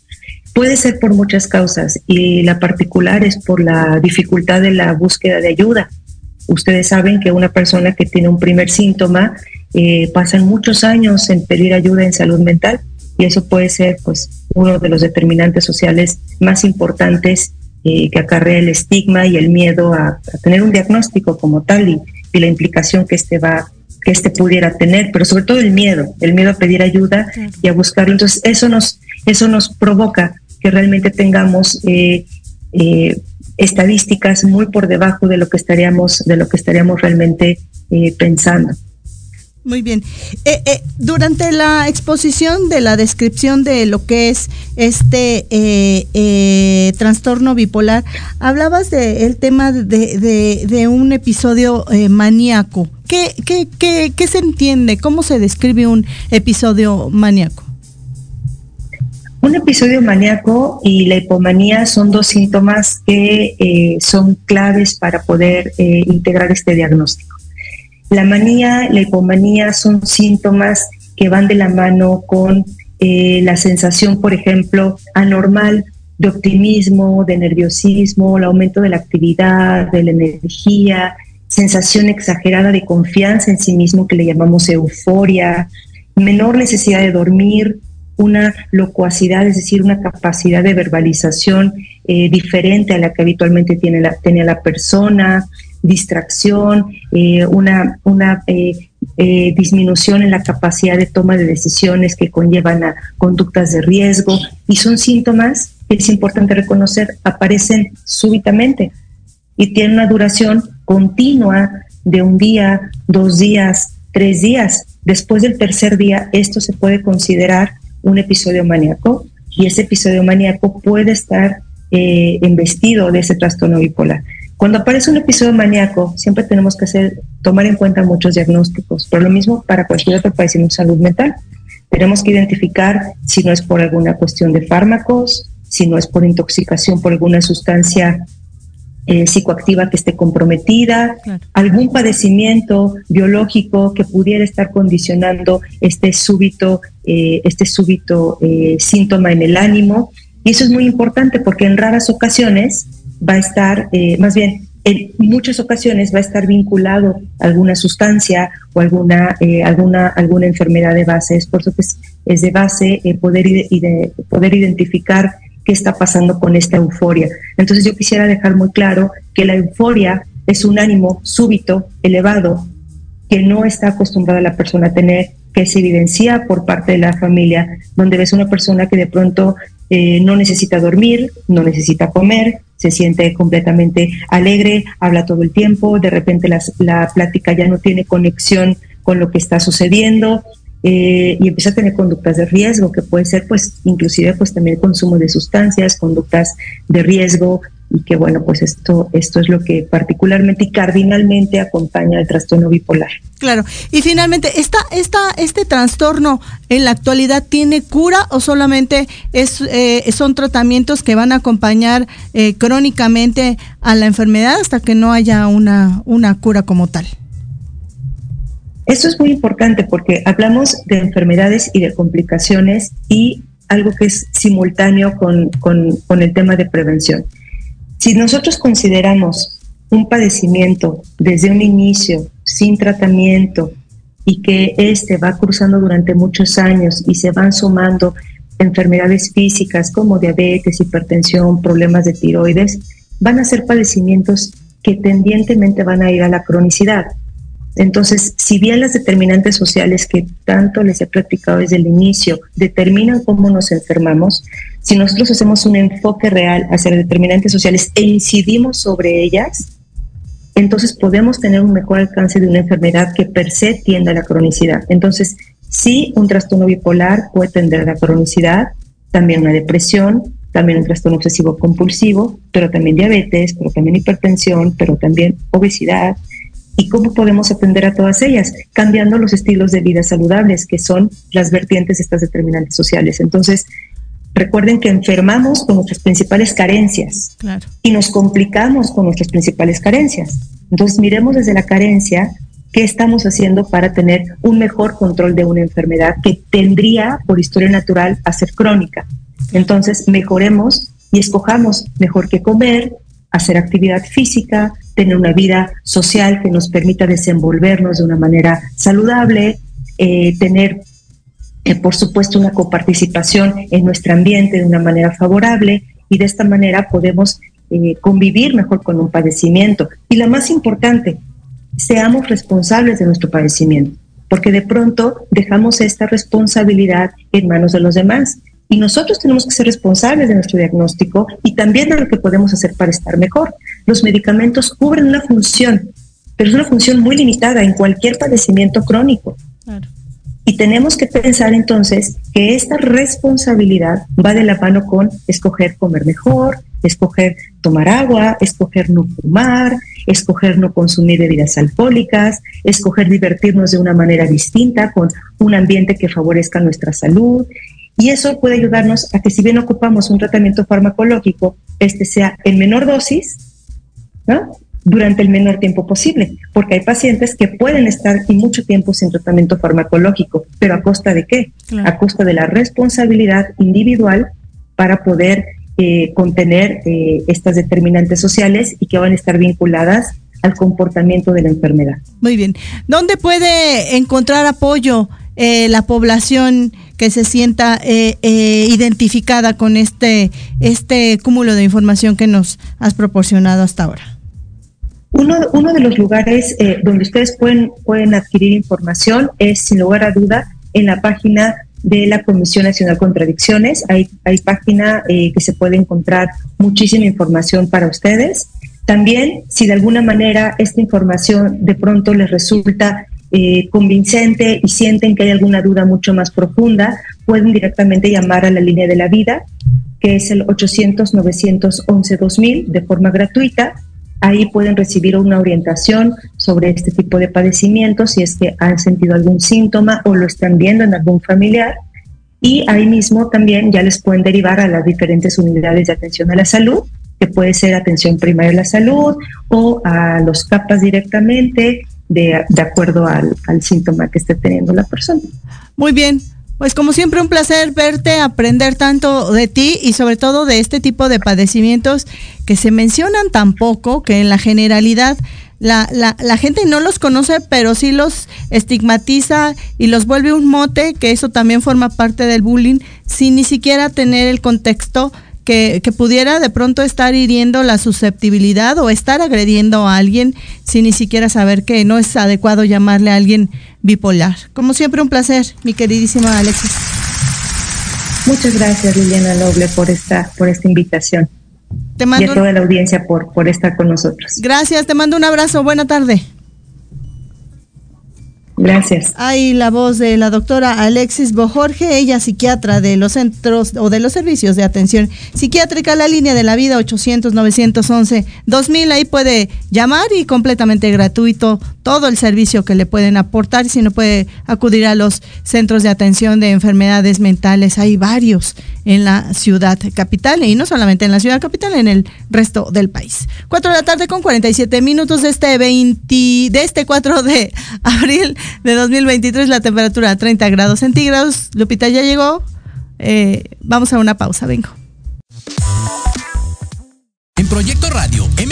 Puede ser por muchas causas y la particular es por la dificultad de la búsqueda de ayuda. Ustedes saben que una persona que tiene un primer síntoma eh, pasan muchos años en pedir ayuda en salud mental y eso puede ser pues uno de los determinantes sociales más importantes eh, que acarrea el estigma y el miedo a, tener un diagnóstico como tal y, la implicación que este va que este pudiera tener, pero sobre todo el miedo, el miedo a pedir ayuda y a buscar. Entonces eso nos eso nos provoca que realmente tengamos eh, estadísticas muy por debajo de lo que estaríamos de lo que estaríamos realmente pensando. Muy bien. Eh, eh, durante la exposición de la descripción de lo que es este eh, trastorno bipolar, hablabas del tema de, un episodio maníaco. ¿Qué, qué, qué, qué se entiende? ¿Cómo se describe un episodio maníaco? Un episodio maníaco y la hipomanía son dos síntomas que son claves para poder integrar este diagnóstico. La manía, la hipomanía son síntomas que van de la mano con eh, la sensación, por ejemplo, anormal de optimismo, de nerviosismo, el aumento de la actividad, de la energía, sensación exagerada de confianza en sí mismo que le llamamos euforia, menor necesidad de dormir, una locuacidad, es decir, una capacidad de verbalización eh, diferente a la que habitualmente tiene la, tiene la persona, distracción, eh, una, una eh, eh, disminución en la capacidad de toma de decisiones que conllevan a conductas de riesgo y son síntomas que es importante reconocer, aparecen súbitamente y tienen una duración continua de un día, dos días, tres días. Después del tercer día, esto se puede considerar un episodio maníaco y ese episodio maníaco puede estar investido de ese trastorno bipolar. Cuando aparece un episodio maníaco, siempre tenemos que hacer, tomar en cuenta muchos diagnósticos, pero lo mismo para cualquier otro padecimiento de salud mental. Tenemos que identificar si no es por alguna cuestión de fármacos, si no es por intoxicación por alguna sustancia eh, psicoactiva que esté comprometida, algún padecimiento biológico que pudiera estar condicionando este súbito, eh, este súbito eh, síntoma en el ánimo. Y eso es muy importante porque en raras ocasiones va a estar, eh, más bien, en muchas ocasiones va a estar vinculado a alguna sustancia o alguna, eh, alguna, alguna enfermedad de base. Es por eso que es, de base eh, poder, de poder identificar qué está pasando con esta euforia. Entonces yo quisiera dejar muy claro que la euforia es un ánimo súbito, elevado, que no está acostumbrada la persona a tener, que se evidencia por parte de la familia, donde ves una persona que de pronto eh, no necesita dormir, no necesita comer, se siente completamente alegre, habla todo el tiempo, de repente la plática ya no tiene conexión con lo que está sucediendo, eh, y empieza a tener conductas de riesgo, que puede ser pues inclusive pues también el consumo de sustancias, conductas de riesgo, y que bueno, pues esto, esto es lo que particularmente y cardinalmente acompaña al trastorno bipolar. Claro, y finalmente, ¿esta, esta, ¿este trastorno en la actualidad tiene cura o solamente es, eh, son tratamientos que van a acompañar eh, crónicamente a la enfermedad hasta que no haya una, una cura como tal? Esto es muy importante porque hablamos de enfermedades y de complicaciones y algo que es simultáneo con, con, el tema de prevención. Si nosotros consideramos un padecimiento desde un inicio, sin tratamiento, y que este va cruzando durante muchos años y se van sumando enfermedades físicas como diabetes, hipertensión, problemas de tiroides, van a ser padecimientos que tendientemente van a ir a la cronicidad. Entonces, si bien las determinantes sociales que tanto les he platicado desde el inicio determinan cómo nos enfermamos, si nosotros hacemos un enfoque real hacia las determinantes sociales e incidimos sobre ellas, entonces podemos tener un mejor alcance de una enfermedad que per se tiende a la cronicidad. Entonces, sí, un trastorno bipolar puede tender a la cronicidad, también una depresión, también un trastorno obsesivo compulsivo, pero también diabetes, pero también hipertensión, pero también obesidad, ¿Y cómo podemos atender a todas ellas? Cambiando los estilos de vida saludables, que son las vertientes de estas determinantes sociales. Entonces, recuerden que enfermamos con nuestras principales carencias y nos complicamos con nuestras principales carencias. Entonces, miremos desde la carencia qué estamos haciendo para tener un mejor control de una enfermedad que tendría, por historia natural, a ser crónica. Entonces, mejoremos y escojamos mejor que comer, hacer actividad física, tener una vida social que nos permita desenvolvernos de una manera saludable, eh, tener, eh, por supuesto, una coparticipación en nuestro ambiente de una manera favorable y de esta manera podemos eh, convivir mejor con un padecimiento. Y la más importante, seamos responsables de nuestro padecimiento, porque de pronto dejamos esta responsabilidad en manos de los demás y nosotros tenemos que ser responsables de nuestro diagnóstico y también de lo que podemos hacer para estar mejor. Los medicamentos cubren una función, pero es una función muy limitada en cualquier padecimiento crónico. Y tenemos que pensar entonces que esta responsabilidad va de la mano con escoger comer mejor, escoger tomar agua, escoger no fumar, escoger no consumir bebidas alcohólicas, escoger divertirnos de una manera distinta con un ambiente que favorezca nuestra salud y eso puede ayudarnos a que si bien ocupamos un tratamiento farmacológico, este sea en menor dosis, durante el menor tiempo posible, porque hay pacientes que pueden estar y mucho tiempo sin tratamiento farmacológico, pero a costa de qué? A costa de la responsabilidad individual para poder eh, contener eh, estas determinantes sociales y que van a estar vinculadas al comportamiento de la enfermedad. Muy bien. ¿Dónde puede encontrar apoyo eh, la población que se sienta eh, eh, identificada con este, este cúmulo de información que nos has proporcionado hasta ahora? Uno, uno de los lugares donde ustedes pueden, pueden adquirir información es, sin lugar a duda, en la página de la Comisión Nacional contra Adicciones. Hay, hay página que se puede encontrar muchísima información para ustedes. También, si de alguna manera esta información de pronto les resulta eh, convincente y sienten que hay alguna duda mucho más profunda, pueden directamente llamar a la línea de la vida, que es el 800-911-2000 de forma gratuita. Ahí pueden recibir una orientación sobre este tipo de padecimientos, si es que han sentido algún síntoma o lo están viendo en algún familiar. Y ahí mismo también ya les pueden derivar a las diferentes unidades de atención a la salud, que puede ser atención primaria a la salud o a los CAPAS directamente, de, acuerdo al, síntoma que esté teniendo la persona. Muy bien, pues como siempre un placer verte, aprender tanto de ti y sobre todo de este tipo de padecimientos que se mencionan tan poco que en la generalidad la, la, la, gente no los conoce, pero sí los estigmatiza y los vuelve un mote, que eso también forma parte del bullying, sin ni siquiera tener el contexto que, pudiera de pronto estar hiriendo la susceptibilidad o estar agrediendo a alguien sin ni siquiera saber que no es adecuado llamarle a alguien bipolar. Como siempre, un placer, mi queridísima Alexis. Muchas gracias, Liliana Noble, por esta, por esta invitación. Te Y mando a toda la audiencia por, por estar con nosotros. Gracias, te mando un abrazo. Buena tarde. Gracias. Hay la voz de la doctora Alexis Bojorge, ella psiquiatra de los centros o de los servicios de atención psiquiátrica, la línea de la vida 800-911-2000. Ahí puede llamar y completamente gratuito todo el servicio que le pueden aportar. Si no puede acudir a los centros de atención de enfermedades mentales, hay varios en la ciudad capital y no solamente en la ciudad capital, en el resto del país. 4 de la tarde con 47 minutos de este 20, de este 4 de [LAUGHS] abril de 2023, la temperatura a 30 grados centígrados. Lupita ya llegó. Eh, vamos a una pausa, vengo. En Proyecto Radio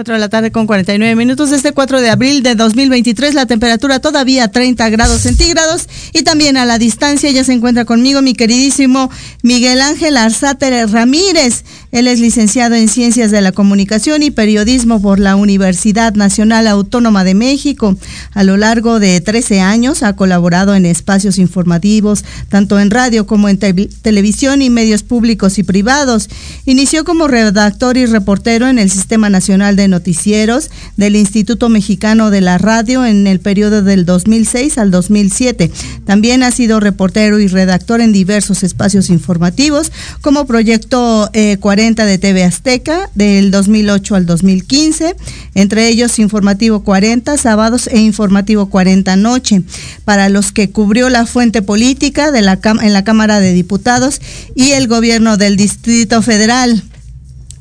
4 de la tarde con 49 minutos. Este 4 de abril de 2023, la temperatura todavía 30 grados centígrados. Y también a la distancia ya se encuentra conmigo mi queridísimo Miguel Ángel Arzate Ramírez. Él es licenciado en Ciencias de la Comunicación y Periodismo por la Universidad Nacional Autónoma de México. A lo largo de 13 años ha colaborado en espacios informativos, tanto en radio como en te- televisión y medios públicos y privados. Inició como redactor y reportero en el Sistema Nacional de Noticieros del Instituto Mexicano de la Radio en el periodo del 2006 al 2007. También ha sido reportero y redactor en diversos espacios informativos, como Proyecto eh, 40 de TV Azteca del 2008 al 2015, entre ellos Informativo 40 sábados e Informativo 40 noche, para los que cubrió la fuente política de la en la Cámara de Diputados y el gobierno del Distrito Federal.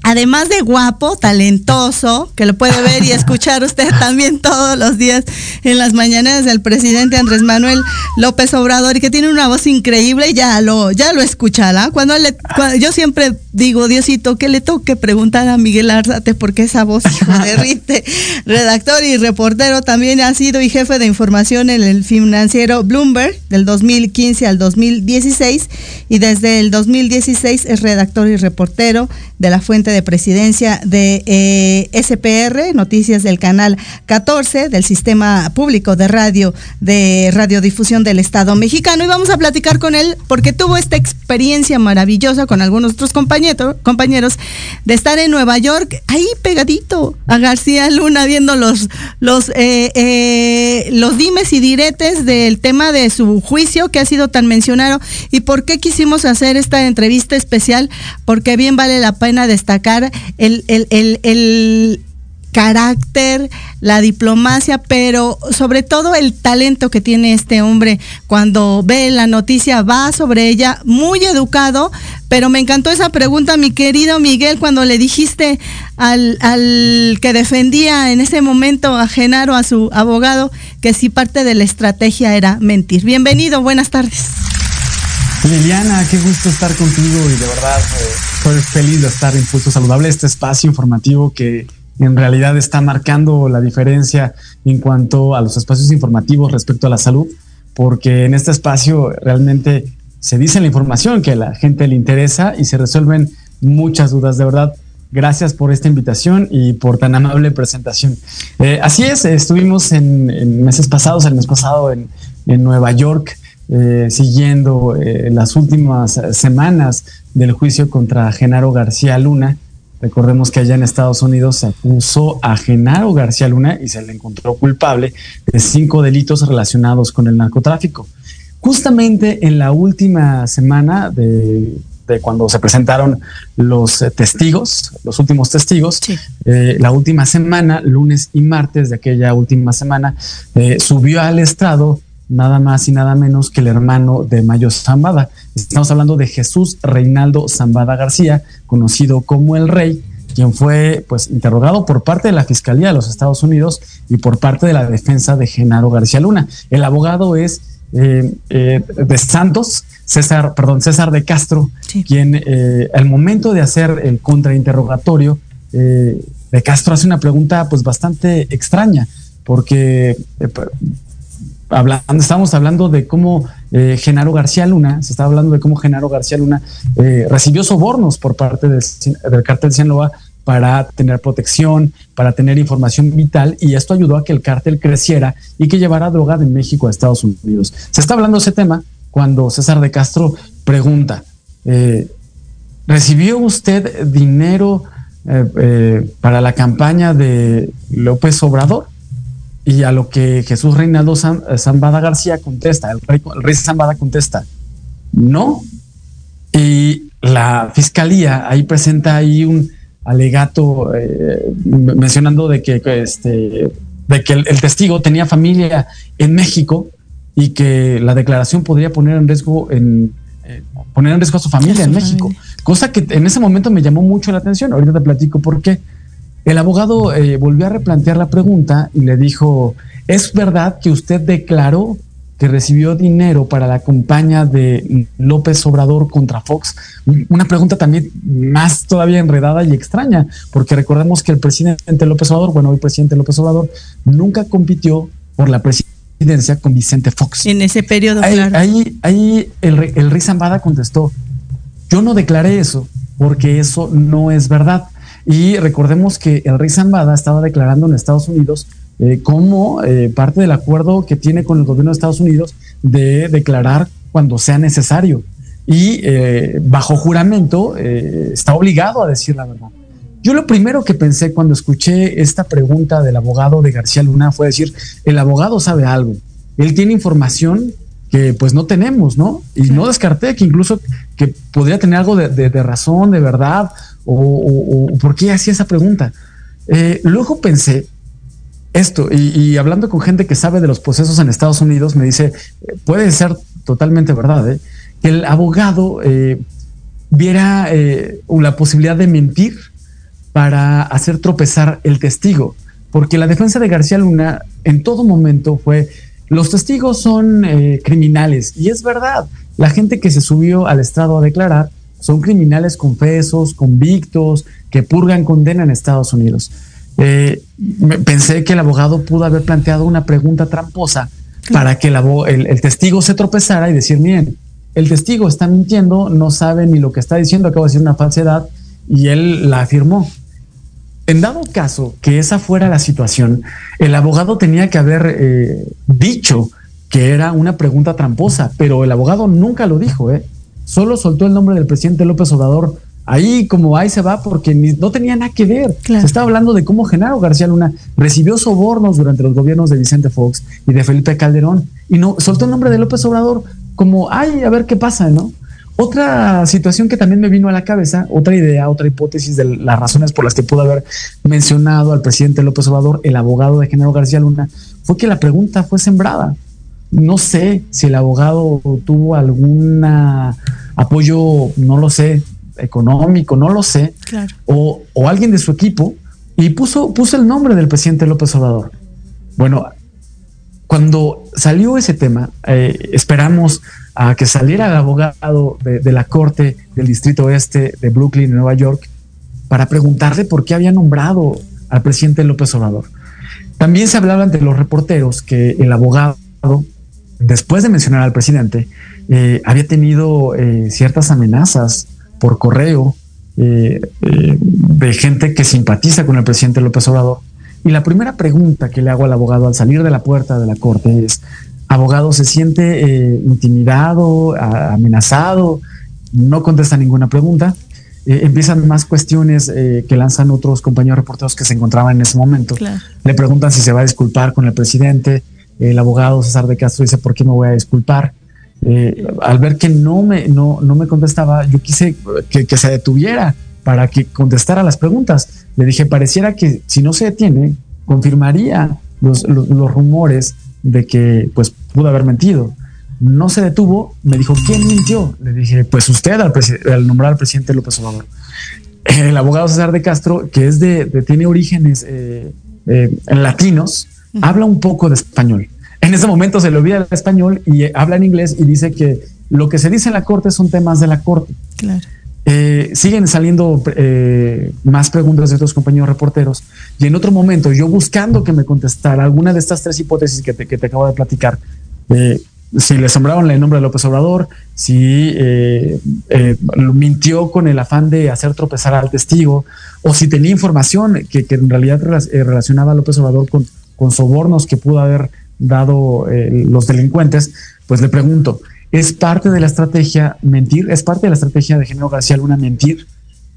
Además de guapo, talentoso, que lo puede ver y escuchar usted también todos los días en las mañanas del presidente Andrés Manuel López Obrador y que tiene una voz increíble, ya lo, ya lo escuchará. Cuando le, yo siempre digo, Diosito, que le toque preguntar a Miguel Arzate porque esa voz hijo, derrite. [LAUGHS] Redactor y reportero también ha sido y jefe de información en el financiero Bloomberg del 2015 al 2016 y desde el 2016 es redactor y reportero de la fuente de presidencia de eh, SPR, noticias del canal 14 del Sistema Público de Radio de Radiodifusión del Estado mexicano. Y vamos a platicar con él porque tuvo esta experiencia maravillosa con algunos otros compañeros, compañeros de estar en Nueva York, ahí pegadito a García Luna, viendo los, los, eh, eh, los dimes y diretes del tema de su juicio que ha sido tan mencionado y por qué quisimos hacer esta entrevista especial, porque bien vale la pena destacar el, el, el, el carácter, la diplomacia, pero sobre todo el talento que tiene este hombre cuando ve la noticia, va sobre ella, muy educado, pero me encantó esa pregunta, mi querido Miguel, cuando le dijiste al, al que defendía en ese momento a Genaro, a su abogado, que si parte de la estrategia era mentir. Bienvenido, buenas tardes. Liliana, qué gusto estar contigo y de verdad eh, estoy feliz de estar en Pulso Saludable, este espacio informativo que en realidad está marcando la diferencia en cuanto a los espacios informativos respecto a la salud, porque en este espacio realmente se dice la información que a la gente le interesa y se resuelven muchas dudas. De verdad, gracias por esta invitación y por tan amable presentación. Eh, así es, estuvimos en, meses pasados, el mes pasado en, Nueva York, eh, siguiendo eh, las últimas semanas del juicio contra Genaro García Luna. Recordemos que allá en Estados Unidos se acusó a Genaro García Luna y se le encontró culpable de cinco delitos relacionados con el narcotráfico. Justamente en la última semana de, cuando se presentaron los eh, testigos, los últimos testigos, eh, la última semana, lunes y martes de aquella última semana, eh, subió al estrado nada más y nada menos que el hermano de Mayo Zambada. Estamos hablando de Jesús Reinaldo Zambada García, conocido como el Rey, quien fue pues interrogado por parte de la Fiscalía de los Estados Unidos y por parte de la defensa de Genaro García Luna. El abogado es eh, eh, de Santos, César, perdón, César de Castro, quien eh, al momento de hacer el contrainterrogatorio, de Castro hace una pregunta pues bastante extraña, porque hablando, estamos hablando de cómo Genaro García Luna, se está hablando de cómo Genaro García Luna recibió sobornos por parte del, del cártel Sinaloa para tener protección, para tener información vital y esto ayudó a que el cártel creciera y que llevara droga de México a Estados Unidos. Se está hablando ese tema cuando César de Castro pregunta, eh, ¿recibió usted dinero eh, eh, para la campaña de López Obrador? Y a lo que Jesús Reinaldo Zambada García contesta, el rey, el rey Zambada contesta, no. Y la fiscalía ahí presenta ahí un, alegato eh, mencionando de que, este, de que el, testigo tenía familia en México y que la declaración podría poner en riesgo en eh, poner en riesgo a su familia en México, cosa que en ese momento me llamó mucho la atención. Ahorita te platico por qué. El abogado eh, volvió a replantear la pregunta y le dijo, ¿es verdad que usted declaró que recibió dinero para la campaña de López Obrador contra Fox. Una pregunta también más todavía enredada y extraña, porque recordemos que el presidente López Obrador, bueno, hoy presidente López Obrador, nunca compitió por la presidencia con Vicente Fox. En ese periodo, ahí, Ahí, ahí el, el rey Zambada contestó, yo no declaré eso, porque eso no es verdad. Y recordemos que el rey Zambada estaba declarando en Estados Unidos eh, como eh, parte del acuerdo que tiene con el gobierno de Estados Unidos de declarar cuando sea necesario. Y eh, bajo juramento está obligado a decir la verdad. Yo lo primero que pensé cuando escuché esta pregunta del abogado de García Luna fue decir, el abogado sabe algo, él tiene información que pues no tenemos, ¿no? Y no descarté que incluso que podría tener algo de, razón, de verdad, o, por qué hacía esa pregunta. luego pensé esto, y, hablando con gente que sabe de los procesos en Estados Unidos, me dice, puede ser totalmente verdad, ¿eh? que el abogado eh, viera eh, la posibilidad de mentir para hacer tropezar el testigo, porque la defensa de García Luna en todo momento fue, los testigos son criminales, y es verdad, la gente que se subió al estrado a declarar son criminales confesos, convictos, que purgan condena en Estados Unidos eh, pensé que el abogado pudo haber planteado una pregunta tramposa para que el, testigo se tropezara y decir, miren, el testigo está mintiendo, no sabe ni lo que está diciendo, acaba de decir una falsedad y él la afirmó. En dado caso que esa fuera la situación, el abogado tenía que haber eh, dicho que era una pregunta tramposa, pero el abogado nunca lo dijo, ¿eh? Solo soltó el nombre del presidente López Obrador ahí como ahí se va porque no tenía nada que ver. Se estaba hablando de cómo Genaro García Luna recibió sobornos durante los gobiernos de Vicente Fox y de Felipe Calderón y no soltó el nombre de López Obrador como, ay, a ver qué pasa, ¿no? Otra situación que también me vino a la cabeza, otra idea, otra hipótesis de las razones por las que pudo haber mencionado al presidente López Obrador, el abogado de Genaro García Luna, fue que la pregunta fue sembrada. No sé si el abogado tuvo algún apoyo, no lo sé, económico, no lo sé, o, alguien de su equipo, y puso, puso el nombre del presidente López Obrador. Bueno, cuando salió ese tema, eh, esperamos a que saliera el abogado de, la corte del distrito oeste de Brooklyn, Nueva York, para preguntarle por qué había nombrado al presidente López Obrador. También se hablaba ante los reporteros que el abogado, después de mencionar al presidente, eh, había tenido eh, ciertas amenazas por correo eh, de gente que simpatiza con el presidente López Obrador. Y la primera pregunta que le hago al abogado al salir de la puerta de la corte es, abogado, ¿se siente intimidado, amenazado? No contesta ninguna pregunta. empiezan más cuestiones que lanzan otros compañeros reporteros que se encontraban en ese momento. Le preguntan si se va a disculpar con el presidente. El abogado César de Castro dice, ¿por qué me voy a disculpar? Eh, al ver que no me, no, no me contestaba, yo quise que, se detuviera para que contestara las preguntas. Le dije, pareciera que si no se detiene, confirmaría los, los, los rumores de que pues pudo haber mentido. No se detuvo, me dijo, ¿quién mintió? Le dije, pues usted al, nombrar al presidente López Obrador. El abogado César de Castro, que es de, tiene orígenes eh, eh, latinos. Habla un poco de español en ese momento se le olvida el español y eh, habla en inglés y dice que lo que se dice en la corte son temas de la corte. Claro. Eh, siguen saliendo eh, más preguntas de otros compañeros reporteros y en otro momento yo buscando que me contestara alguna de estas tres hipótesis que te, que te acabo de platicar, eh, si le asombraron el nombre de López Obrador, si mintió con el afán de hacer tropezar al testigo o si tenía información que, que en realidad relacionaba a López Obrador con, con sobornos que pudo haber dado eh, los delincuentes, pues le pregunto, ¿es parte de la estrategia mentir? ¿Es parte de la estrategia de Genaro García Luna mentir?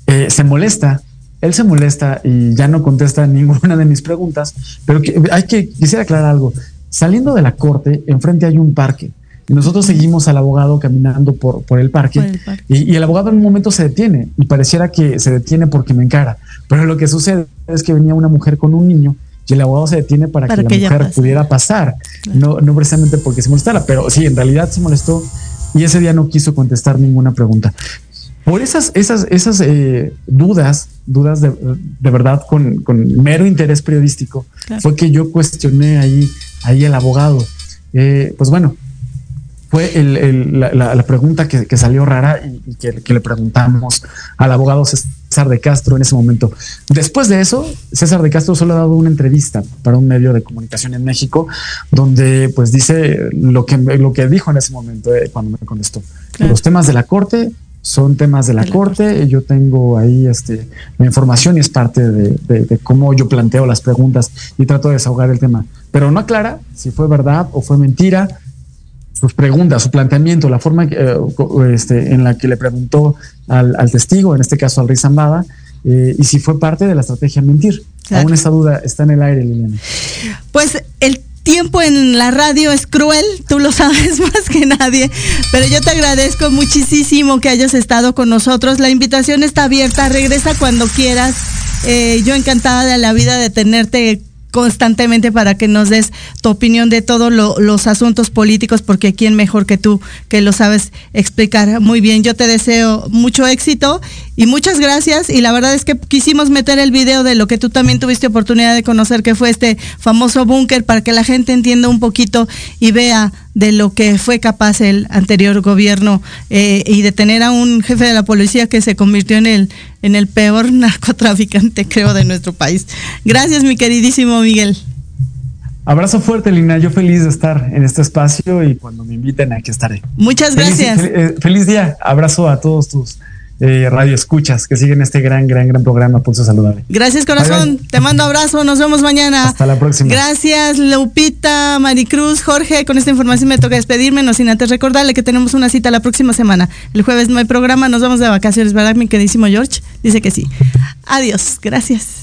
Eh, se molesta, él se molesta y ya no contesta [LAUGHS] ninguna de mis preguntas, pero que, hay que, quisiera aclarar algo. Saliendo de la corte, enfrente hay un parque. Y nosotros seguimos al abogado caminando por, por el parque, por el parque. Y, y, el abogado en un momento se detiene y pareciera que se detiene porque me encara. Pero lo que sucede es que venía una mujer con un niño y el abogado se detiene para, para que, que, la mujer pase. pudiera pasar, claro. no, no precisamente porque se molestara, pero sí, en realidad se molestó y ese día no quiso contestar ninguna pregunta. Por esas, esas, esas eh, dudas, dudas de, de verdad con, con, mero interés periodístico, claro. fue que yo cuestioné ahí, ahí al abogado. Eh, pues bueno, fue el, el, la, la, pregunta que, que, salió rara y, y que, que, le preguntamos al abogado César de Castro en ese momento. Después de eso, César de Castro solo ha dado una entrevista para un medio de comunicación en México, donde pues dice lo que, lo que dijo en ese momento eh, cuando me contestó. Claro. Los temas de la corte son temas de la, de la corte, corte. yo tengo ahí este, la información y es parte de, de, de, cómo yo planteo las preguntas y trato de desahogar el tema. Pero no aclara si fue verdad o fue mentira, sus preguntas, su planteamiento, la forma eh, este, en la que le preguntó al, al, testigo, en este caso al rey Zambada, eh, y si fue parte de la estrategia mentir. Claro. Aún esa duda está en el aire, Liliana. Pues el tiempo en la radio es cruel, tú lo [LAUGHS] sabes más que nadie, pero yo te agradezco muchísimo que hayas estado con nosotros. La invitación está abierta, regresa cuando quieras. Eh, yo encantada de la vida de tenerte constantemente para que nos des tu opinión de todos lo, los asuntos políticos, porque quién mejor que tú, que lo sabes explicar muy bien. Yo te deseo mucho éxito y muchas gracias. Y la verdad es que quisimos meter el video de lo que tú también tuviste oportunidad de conocer, que fue este famoso búnker, para que la gente entienda un poquito y vea de lo que fue capaz el anterior gobierno eh, y de tener a un jefe de la policía que se convirtió en el, en el peor [LAUGHS] narcotraficante, creo, de nuestro país. Gracias, mi queridísimo Miguel. Abrazo fuerte, Lina. Yo feliz de estar en este espacio y cuando me inviten aquí estaré. Muchas gracias. Feliz, feliz, feliz día. Abrazo a todos tus eh, radio escuchas que siguen este gran, gran, gran programa Pulso Saludable. Gracias, corazón. Bye, bye. Te mando abrazo. Nos vemos mañana. Hasta la próxima. Gracias, Lupita, Maricruz, Jorge. Con esta información me toca despedirme, no sin antes recordarle que tenemos una cita la próxima semana. El jueves no hay programa, nos vamos de vacaciones, ¿verdad, mi queridísimo George? Dice que sí. Adiós. Gracias.